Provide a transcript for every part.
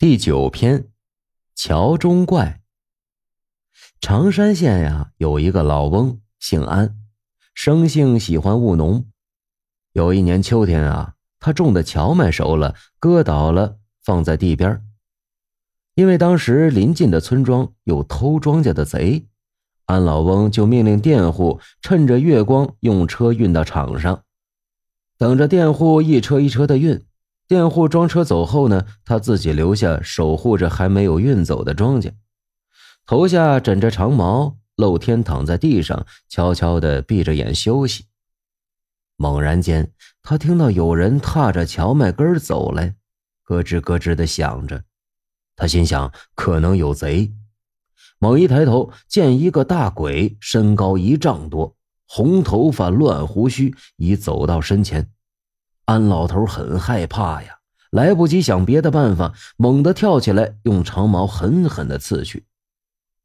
第九篇，桥中怪。常山县呀，有一个老翁，姓安，生性喜欢务农。有一年秋天啊，他种的荞麦熟了，割倒了，放在地边。因为当时临近的村庄有偷庄稼的贼，安老翁就命令佃户趁着月光用车运到场上，等着佃户一车一车的运。佃户装车走后呢，他自己留下守护着还没有运走的庄稼，头下枕着长毛，露天躺在地上，悄悄地闭着眼休息。猛然间，他听到有人踏着荞麦根走来，咯吱咯吱地响着。他心想，可能有贼。猛一抬头，见一个大鬼，身高一丈多，红头发，乱胡须，已走到身前。安老头很害怕呀，来不及想别的办法，猛地跳起来，用长矛狠狠地刺去。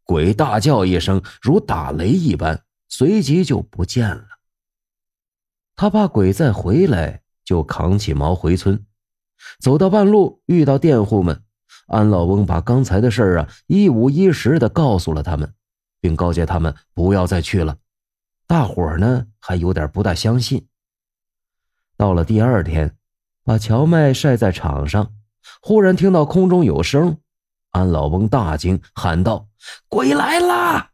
鬼大叫一声，如打雷一般，随即就不见了。他怕鬼再回来，就扛起矛回村。走到半路，遇到佃户们，安老翁把刚才的事儿啊一五一十的告诉了他们，并告诫他们不要再去了。大伙儿呢还有点不大相信。到了第二天，把荞麦晒在场上，忽然听到空中有声，安老翁大惊，喊道：“鬼来啦！”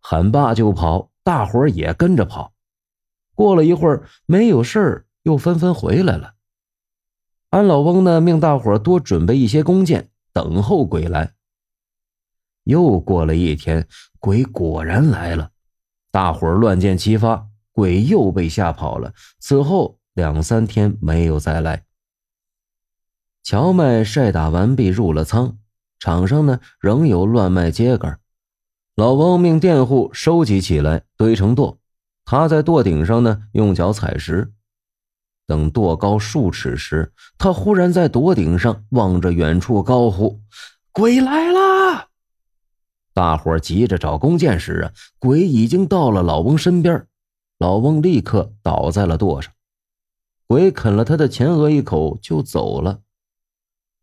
喊罢就跑，大伙儿也跟着跑。过了一会儿，没有事儿，又纷纷回来了。安老翁呢，命大伙儿多准备一些弓箭，等候鬼来。又过了一天，鬼果然来了，大伙儿乱箭齐发。鬼又被吓跑了。此后两三天没有再来。荞麦晒打完毕，入了仓，场上呢仍有乱麦秸秆。老翁命佃户收集起来，堆成垛。他在垛顶上呢用脚踩实。等垛高数尺时，他忽然在垛顶上望着远处高呼：“鬼来啦！”大伙急着找弓箭时啊，鬼已经到了老翁身边。老翁立刻倒在了垛上，鬼啃了他的前额一口就走了。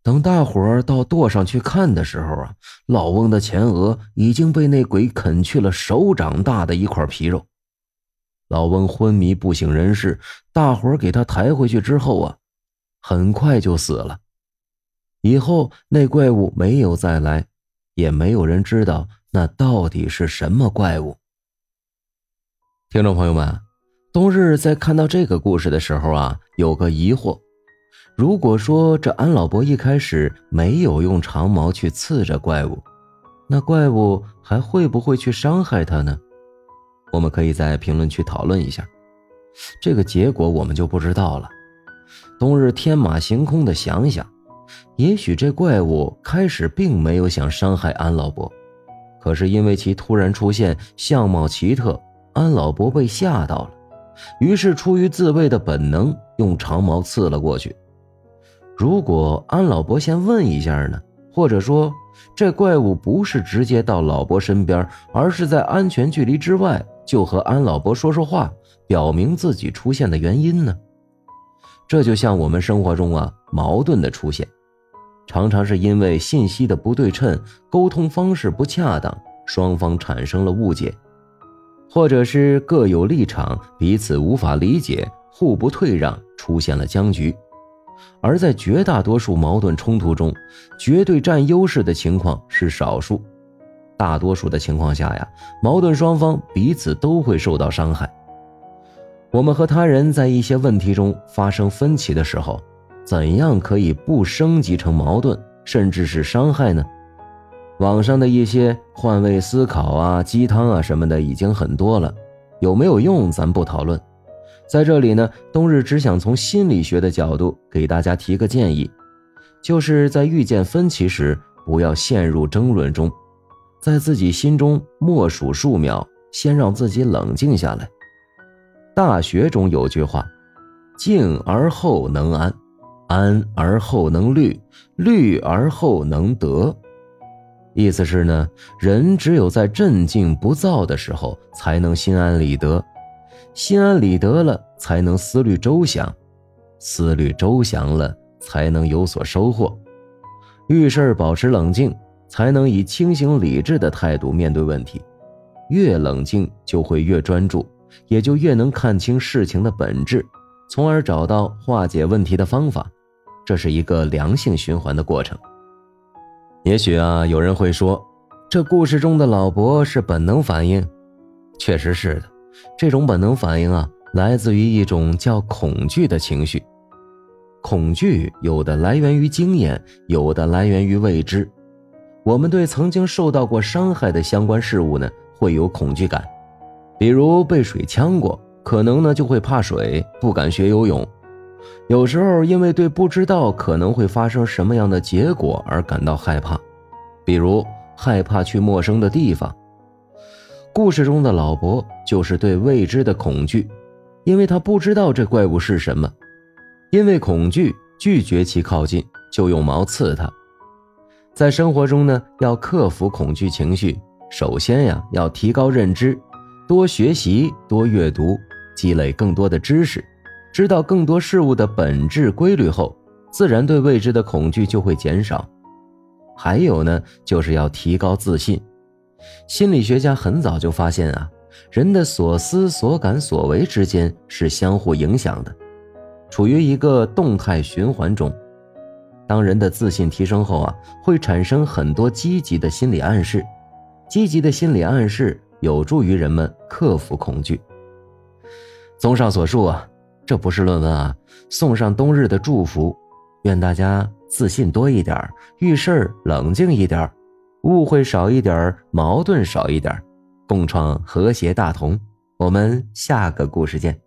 等大伙儿到垛上去看的时候啊，老翁的前额已经被那鬼啃去了手掌大的一块皮肉。老翁昏迷不省人事，大伙儿给他抬回去之后啊，很快就死了。以后那怪物没有再来，也没有人知道那到底是什么怪物。听众朋友们，冬日在看到这个故事的时候啊，有个疑惑：如果说这安老伯一开始没有用长矛去刺着怪物，那怪物还会不会去伤害他呢？我们可以在评论区讨论一下。这个结果我们就不知道了。冬日天马行空的想想，也许这怪物开始并没有想伤害安老伯，可是因为其突然出现，相貌奇特。安老伯被吓到了，于是出于自卫的本能，用长矛刺了过去。如果安老伯先问一下呢？或者说，这怪物不是直接到老伯身边，而是在安全距离之外，就和安老伯说说话，表明自己出现的原因呢？这就像我们生活中啊，矛盾的出现，常常是因为信息的不对称，沟通方式不恰当，双方产生了误解。或者是各有立场，彼此无法理解，互不退让，出现了僵局。而在绝大多数矛盾冲突中，绝对占优势的情况是少数，大多数的情况下呀，矛盾双方彼此都会受到伤害。我们和他人在一些问题中发生分歧的时候，怎样可以不升级成矛盾，甚至是伤害呢？网上的一些换位思考啊、鸡汤啊什么的已经很多了，有没有用咱不讨论。在这里呢，冬日只想从心理学的角度给大家提个建议，就是在遇见分歧时，不要陷入争论中，在自己心中默数数秒，先让自己冷静下来。大学中有句话：“静而后能安，安而后能虑，虑而后能得。”意思是呢，人只有在镇静不躁的时候，才能心安理得；心安理得了，才能思虑周详；思虑周详了，才能有所收获。遇事保持冷静，才能以清醒理智的态度面对问题。越冷静，就会越专注，也就越能看清事情的本质，从而找到化解问题的方法。这是一个良性循环的过程。也许啊，有人会说，这故事中的老伯是本能反应，确实是的。这种本能反应啊，来自于一种叫恐惧的情绪。恐惧有的来源于经验，有的来源于未知。我们对曾经受到过伤害的相关事物呢，会有恐惧感，比如被水呛过，可能呢就会怕水，不敢学游泳。有时候因为对不知道可能会发生什么样的结果而感到害怕，比如害怕去陌生的地方。故事中的老伯就是对未知的恐惧，因为他不知道这怪物是什么，因为恐惧拒绝其靠近，就用矛刺他。在生活中呢，要克服恐惧情绪，首先呀要提高认知，多学习，多阅读，积累更多的知识。知道更多事物的本质规律后，自然对未知的恐惧就会减少。还有呢，就是要提高自信。心理学家很早就发现啊，人的所思所感所为之间是相互影响的，处于一个动态循环中。当人的自信提升后啊，会产生很多积极的心理暗示，积极的心理暗示有助于人们克服恐惧。综上所述啊。这不是论文啊！送上冬日的祝福，愿大家自信多一点，遇事儿冷静一点，误会少一点，矛盾少一点，共创和谐大同。我们下个故事见。